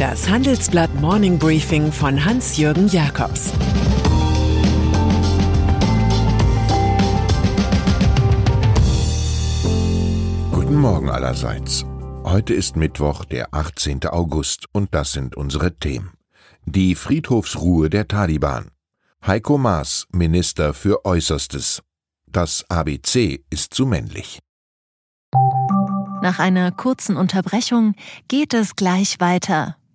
Das Handelsblatt Morning Briefing von Hans-Jürgen Jakobs Guten Morgen allerseits. Heute ist Mittwoch, der 18. August, und das sind unsere Themen. Die Friedhofsruhe der Taliban. Heiko Maas, Minister für Äußerstes. Das ABC ist zu männlich. Nach einer kurzen Unterbrechung geht es gleich weiter.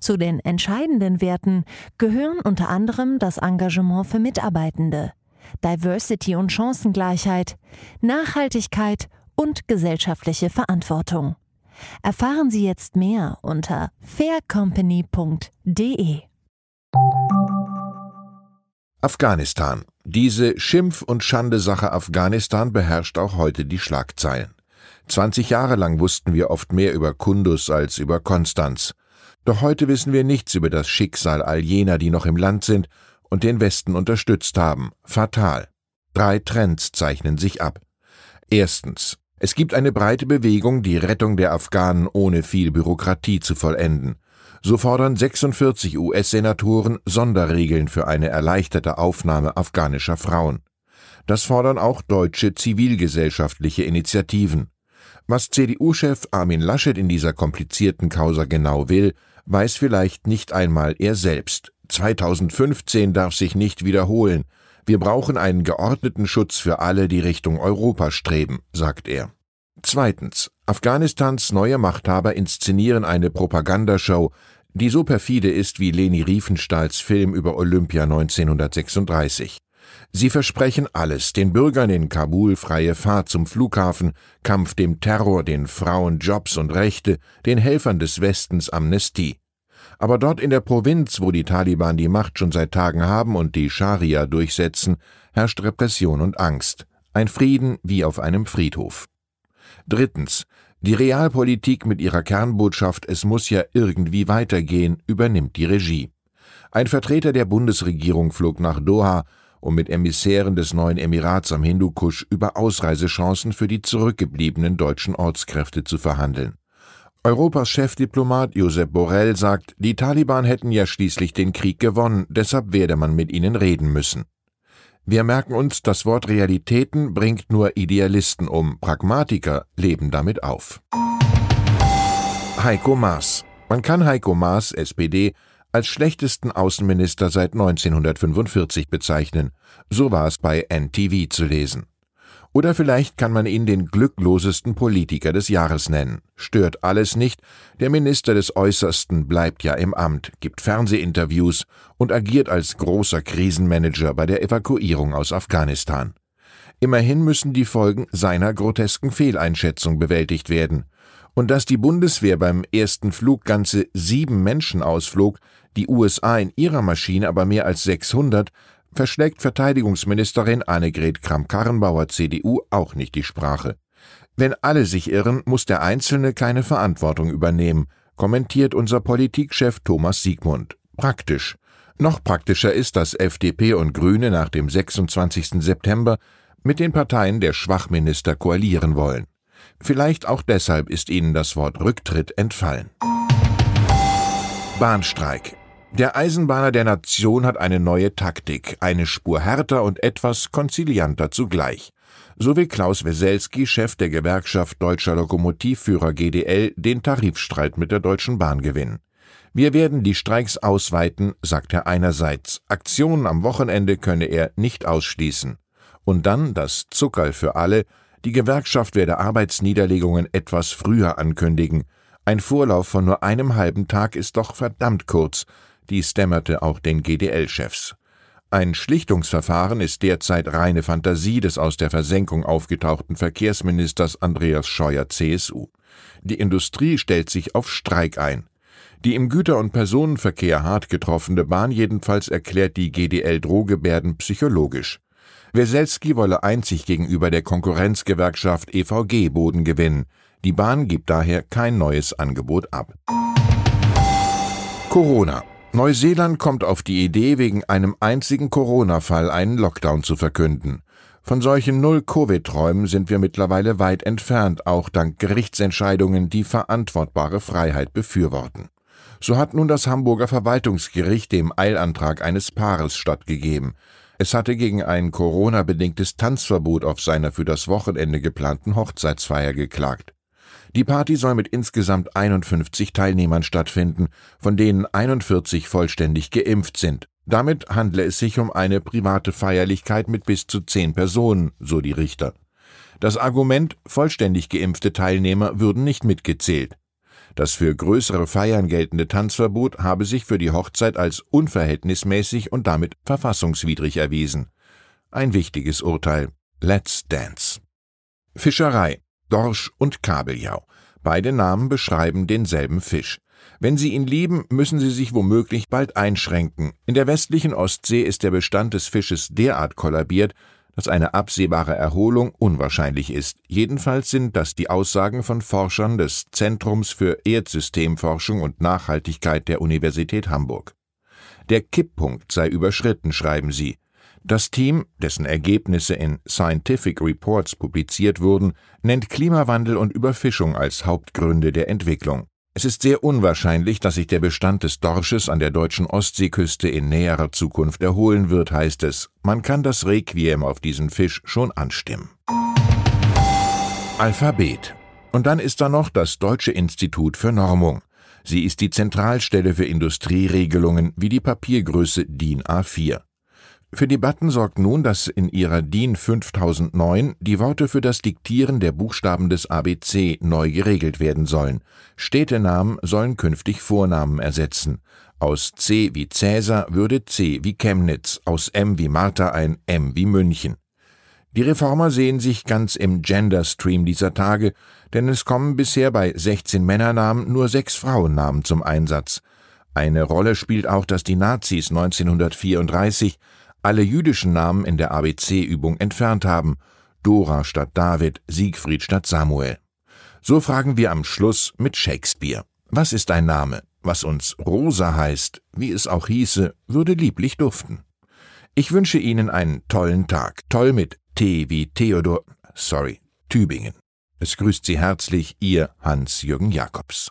Zu den entscheidenden Werten gehören unter anderem das Engagement für Mitarbeitende, Diversity und Chancengleichheit, Nachhaltigkeit und gesellschaftliche Verantwortung. Erfahren Sie jetzt mehr unter faircompany.de. Afghanistan. Diese Schimpf- und Schandesache Afghanistan beherrscht auch heute die Schlagzeilen. 20 Jahre lang wussten wir oft mehr über Kundus als über Konstanz. Doch heute wissen wir nichts über das Schicksal all jener, die noch im Land sind und den Westen unterstützt haben. Fatal. Drei Trends zeichnen sich ab. Erstens. Es gibt eine breite Bewegung, die Rettung der Afghanen ohne viel Bürokratie zu vollenden. So fordern 46 US-Senatoren Sonderregeln für eine erleichterte Aufnahme afghanischer Frauen. Das fordern auch deutsche zivilgesellschaftliche Initiativen. Was CDU-Chef Armin Laschet in dieser komplizierten Causa genau will, weiß vielleicht nicht einmal er selbst. 2015 darf sich nicht wiederholen. Wir brauchen einen geordneten Schutz für alle, die Richtung Europa streben, sagt er. Zweitens. Afghanistans neue Machthaber inszenieren eine Propagandashow, die so perfide ist wie Leni Riefenstahls Film über Olympia 1936. Sie versprechen alles, den Bürgern in Kabul freie Fahrt zum Flughafen, Kampf dem Terror, den Frauen Jobs und Rechte, den Helfern des Westens Amnestie. Aber dort in der Provinz, wo die Taliban die Macht schon seit Tagen haben und die Scharia durchsetzen, herrscht Repression und Angst. Ein Frieden wie auf einem Friedhof. Drittens. Die Realpolitik mit ihrer Kernbotschaft Es muss ja irgendwie weitergehen übernimmt die Regie. Ein Vertreter der Bundesregierung flog nach Doha um mit Emissären des neuen Emirats am Hindukusch über Ausreisechancen für die zurückgebliebenen deutschen Ortskräfte zu verhandeln. Europas Chefdiplomat Josep Borrell sagt, die Taliban hätten ja schließlich den Krieg gewonnen, deshalb werde man mit ihnen reden müssen. Wir merken uns, das Wort Realitäten bringt nur Idealisten um, Pragmatiker leben damit auf. Heiko Maas. Man kann Heiko Maas, SPD, als schlechtesten Außenminister seit 1945 bezeichnen. So war es bei NTV zu lesen. Oder vielleicht kann man ihn den glücklosesten Politiker des Jahres nennen. Stört alles nicht, der Minister des Äußersten bleibt ja im Amt, gibt Fernsehinterviews und agiert als großer Krisenmanager bei der Evakuierung aus Afghanistan. Immerhin müssen die Folgen seiner grotesken Fehleinschätzung bewältigt werden. Und dass die Bundeswehr beim ersten Flug ganze sieben Menschen ausflog, die USA in ihrer Maschine aber mehr als 600, verschlägt Verteidigungsministerin Annegret Kramp-Karrenbauer CDU auch nicht die Sprache. Wenn alle sich irren, muss der Einzelne keine Verantwortung übernehmen, kommentiert unser Politikchef Thomas Siegmund. Praktisch. Noch praktischer ist, dass FDP und Grüne nach dem 26. September mit den Parteien der Schwachminister koalieren wollen. Vielleicht auch deshalb ist ihnen das Wort Rücktritt entfallen. Bahnstreik. Der Eisenbahner der Nation hat eine neue Taktik, eine Spur härter und etwas konzilianter zugleich. So will Klaus Weselski, Chef der Gewerkschaft Deutscher Lokomotivführer GDL, den Tarifstreit mit der Deutschen Bahn gewinnen. Wir werden die Streiks ausweiten, sagt er einerseits. Aktionen am Wochenende könne er nicht ausschließen. Und dann das Zuckerl für alle, die Gewerkschaft werde Arbeitsniederlegungen etwas früher ankündigen. Ein Vorlauf von nur einem halben Tag ist doch verdammt kurz, dies dämmerte auch den GDL-Chefs. Ein Schlichtungsverfahren ist derzeit reine Fantasie des aus der Versenkung aufgetauchten Verkehrsministers Andreas Scheuer CSU. Die Industrie stellt sich auf Streik ein. Die im Güter- und Personenverkehr hart getroffene Bahn jedenfalls erklärt die GDL-Drohgebärden psychologisch. Weselski wolle einzig gegenüber der Konkurrenzgewerkschaft EVG Boden gewinnen. Die Bahn gibt daher kein neues Angebot ab. Corona. Neuseeland kommt auf die Idee, wegen einem einzigen Corona-Fall einen Lockdown zu verkünden. Von solchen Null-Covid-Träumen sind wir mittlerweile weit entfernt, auch dank Gerichtsentscheidungen, die verantwortbare Freiheit befürworten. So hat nun das Hamburger Verwaltungsgericht dem Eilantrag eines Paares stattgegeben. Es hatte gegen ein Corona-bedingtes Tanzverbot auf seiner für das Wochenende geplanten Hochzeitsfeier geklagt. Die Party soll mit insgesamt 51 Teilnehmern stattfinden, von denen 41 vollständig geimpft sind. Damit handle es sich um eine private Feierlichkeit mit bis zu zehn Personen, so die Richter. Das Argument, vollständig geimpfte Teilnehmer würden nicht mitgezählt. Das für größere Feiern geltende Tanzverbot habe sich für die Hochzeit als unverhältnismäßig und damit verfassungswidrig erwiesen. Ein wichtiges Urteil. Let's Dance. Fischerei. Dorsch und Kabeljau. Beide Namen beschreiben denselben Fisch. Wenn Sie ihn lieben, müssen Sie sich womöglich bald einschränken. In der westlichen Ostsee ist der Bestand des Fisches derart kollabiert, dass eine absehbare Erholung unwahrscheinlich ist. Jedenfalls sind das die Aussagen von Forschern des Zentrums für Erdsystemforschung und Nachhaltigkeit der Universität Hamburg. Der Kipppunkt sei überschritten, schreiben sie. Das Team, dessen Ergebnisse in Scientific Reports publiziert wurden, nennt Klimawandel und Überfischung als Hauptgründe der Entwicklung. Es ist sehr unwahrscheinlich, dass sich der Bestand des Dorsches an der deutschen Ostseeküste in näherer Zukunft erholen wird, heißt es. Man kann das Requiem auf diesen Fisch schon anstimmen. Alphabet. Und dann ist da noch das Deutsche Institut für Normung. Sie ist die Zentralstelle für Industrieregelungen wie die Papiergröße DIN A4. Für Debatten sorgt nun, dass in ihrer DIN 5009 die Worte für das Diktieren der Buchstaben des ABC neu geregelt werden sollen. Städtenamen sollen künftig Vornamen ersetzen. Aus C wie Cäsar würde C wie Chemnitz, aus M wie Martha ein M wie München. Die Reformer sehen sich ganz im Gender-Stream dieser Tage, denn es kommen bisher bei 16 Männernamen nur sechs Frauennamen zum Einsatz. Eine Rolle spielt auch, dass die Nazis 1934 alle jüdischen Namen in der ABC-Übung entfernt haben, Dora statt David, Siegfried statt Samuel. So fragen wir am Schluss mit Shakespeare. Was ist ein Name? Was uns Rosa heißt, wie es auch hieße, würde lieblich duften. Ich wünsche Ihnen einen tollen Tag, toll mit T wie Theodor, sorry, Tübingen. Es grüßt Sie herzlich Ihr Hans-Jürgen Jakobs.